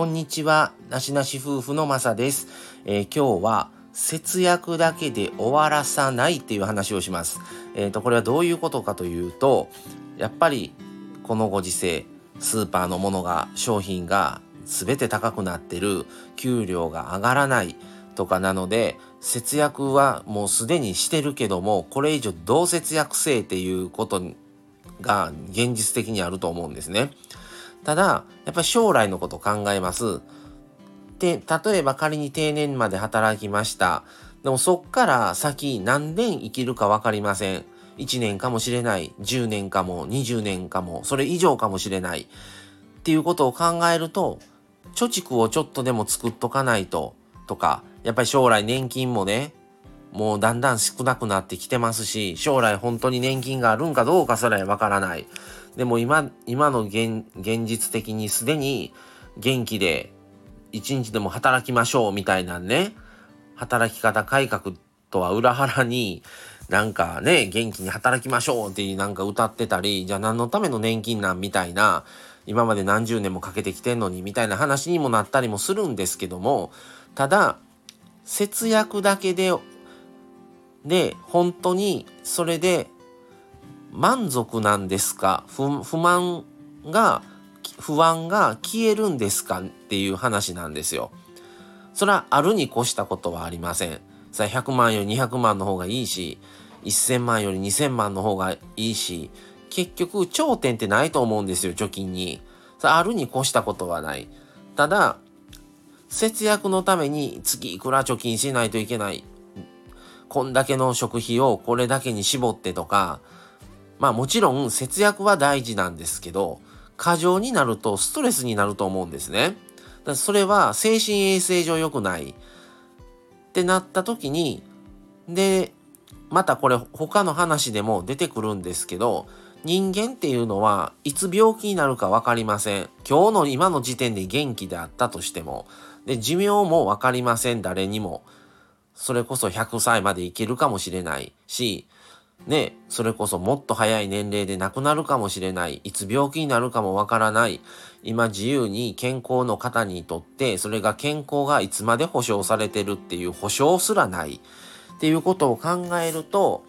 こんにちは、なしなし夫婦のまさです、えー、今日は節約だけで終わらさないっていう話をします。えっ、ー、と、これはどういうことかというと、やっぱりこのご時世、スーパーのものが、商品が全て高くなってる、給料が上がらないとかなので、節約はもうすでにしてるけども、これ以上どう節約せえっていうことが現実的にあると思うんですね。ただ、やっぱり将来のことを考えます。で、例えば仮に定年まで働きました。でもそっから先何年生きるか分かりません。1年かもしれない。10年かも、20年かも、それ以上かもしれない。っていうことを考えると、貯蓄をちょっとでも作っとかないと、とか、やっぱり将来年金もね、もうだんだん少なくなってきてますし、将来本当に年金があるんかどうかさえわからない。でも今、今の現現実的にすでに元気で一日でも働きましょうみたいなね、働き方改革とは裏腹に、なんかね、元気に働きましょうってなんか歌ってたり、じゃあ何のための年金なんみたいな、今まで何十年もかけてきてんのにみたいな話にもなったりもするんですけども、ただ、節約だけでで、本当にそれで満足なんですか？不不満が、不安が消えるんですかっていう話なんですよ。それはあるに越したことはありません。さあ100万より200万の方がいいし、1000万より2000万の方がいいし、結局頂点ってないと思うんですよ、貯金に。さああるに越したことはない。ただ、節約のために月いくら貯金しないといけない。こんだけの食費をこれだけに絞ってとか、まあもちろん節約は大事なんですけど、過剰になるとストレスになると思うんですね。だそれは精神衛生上良くないってなった時に、で、またこれ他の話でも出てくるんですけど、人間っていうのはいつ病気になるか分かりません。今日の今の時点で元気であったとしても。で、寿命も分かりません、誰にも。それこそ100歳まで生きるかもしれないし、ね、それこそもっと早い年齢で亡くなるかもしれない。いつ病気になるかもわからない。今自由に健康の方にとって、それが健康がいつまで保証されてるっていう保証すらない。っていうことを考えると、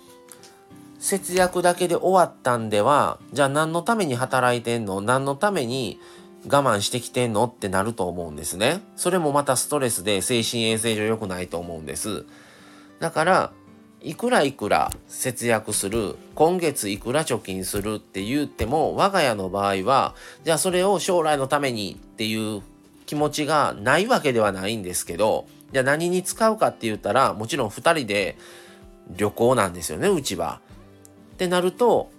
節約だけで終わったんでは、じゃあ何のために働いてんの？何のために我慢してきてんの？ってなると思うんですね。それもまたストレスで精神衛生上良くないと思うんです。だから、いくらいくら節約する、今月いくら貯金するって言っても、我が家の場合は、じゃあそれを将来のためにっていう気持ちがないわけではないんですけど、じゃあ何に使うかって言ったら、もちろん2人で旅行なんですよね、うちは。ってなると、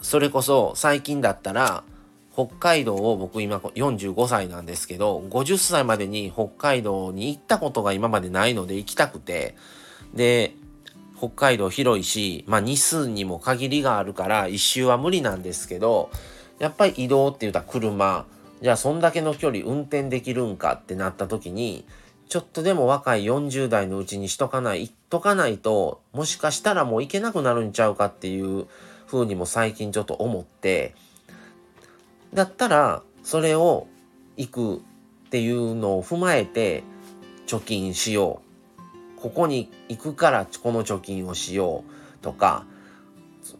それこそ最近だったら、北海道を僕今45歳なんですけど、50歳までに北海道に行ったことが今までないので行きたくて、で、北海道広いし、まあ日数にも限りがあるから一周は無理なんですけど、やっぱり移動って言ったら車、じゃあそんだけの距離運転できるんかってなった時に、ちょっとでも若い40代のうちにしとかない、行っとかないと、もしかしたらもう行けなくなるんちゃうかっていう風にも最近ちょっと思って、だったら、それを行くっていうのを踏まえて貯金しよう。ここに行くからこの貯金をしようとか、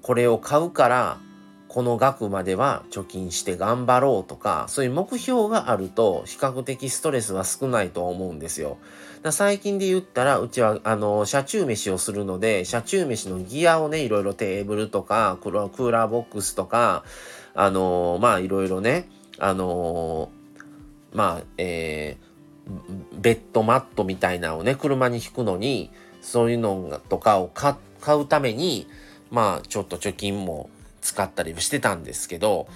これを買うからこの額までは貯金して頑張ろうとか、そういう目標があると比較的ストレスは少ないと思うんですよ。最近で言ったら、うちはあの、車中飯をするので、車中飯のギアをね、いろいろテーブルとか、クーラーボックスとか、あの、まあいろいろね、あの、まあ、えー、ベッドマットみたいなのをね、車に引くのに、そういうのとかを買うために、まあちょっと貯金も使ったりしてたんですけど、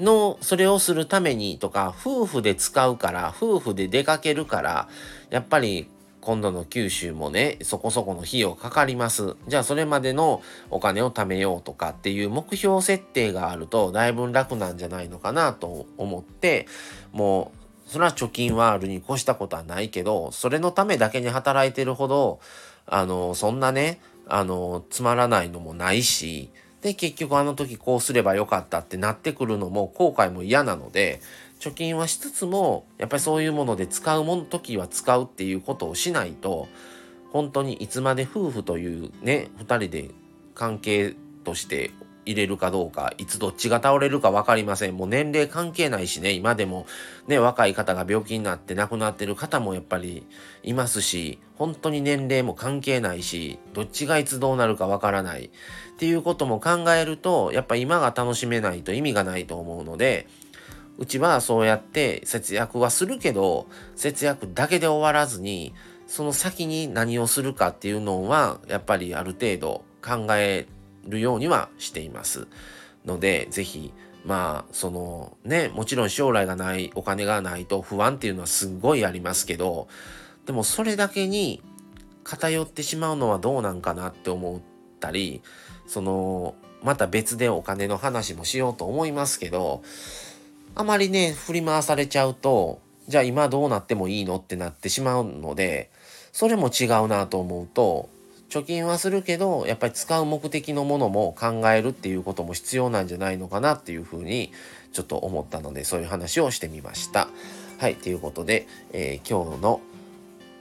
の、それをするためにとか、夫婦で使うから、夫婦で出かけるから、やっぱり今度の九州もね、そこそこの費用かかります。じゃあそれまでのお金を貯めようとかっていう目標設定があるとだいぶ楽なんじゃないのかなと思って、もう、それは貯金はあるに越したことはないけど、それのためだけに働いてるほど、あの、そんなね、あの、つまらないのもないし、で、結局あの時こうすればよかったってなってくるのも後悔も嫌なので、貯金はしつつもやっぱりそういうもので使うもの時は使うっていうことをしないと本当にいつまで夫婦というね2人で関係として入れるかどうかいつどっちが倒れるか分かりません。もう年齢関係ないしね今でも。ね若い方が病気になって亡くなってる方もやっぱりいますし本当に年齢も関係ないしどっちがいつどうなるか分からない。っていうことも考えるとやっぱ今が楽しめないと意味がないと思うのでうちはそうやって節約はするけど節約だけで終わらずにその先に何をするかっていうのはやっぱりある程度考えるようにはしていますので是非まあそのねもちろん将来がないお金がないと不安っていうのはすっごいありますけどでもそれだけに偏ってしまうのはどうなんかなって思ったりそのまた別でお金の話もしようと思いますけどあまりね振り回されちゃうとじゃあ今どうなってもいいのってなってしまうのでそれも違うなと思うと貯金はするけどやっぱり使う目的のものも考えるっていうことも必要なんじゃないのかなっていうふうにちょっと思ったのでそういう話をしてみました。はいということで、えー、今日の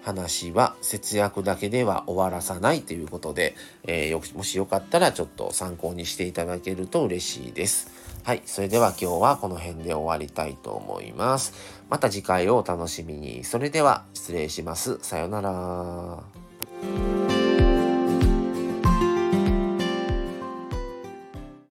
話は節約だけでは終わらさないということで、えー、もしよかったらちょっと参考にしていただけると嬉しいです。はい。それでは今日はこの辺で終わりたいと思います。また次回をお楽しみに。それでは失礼します。さようなら。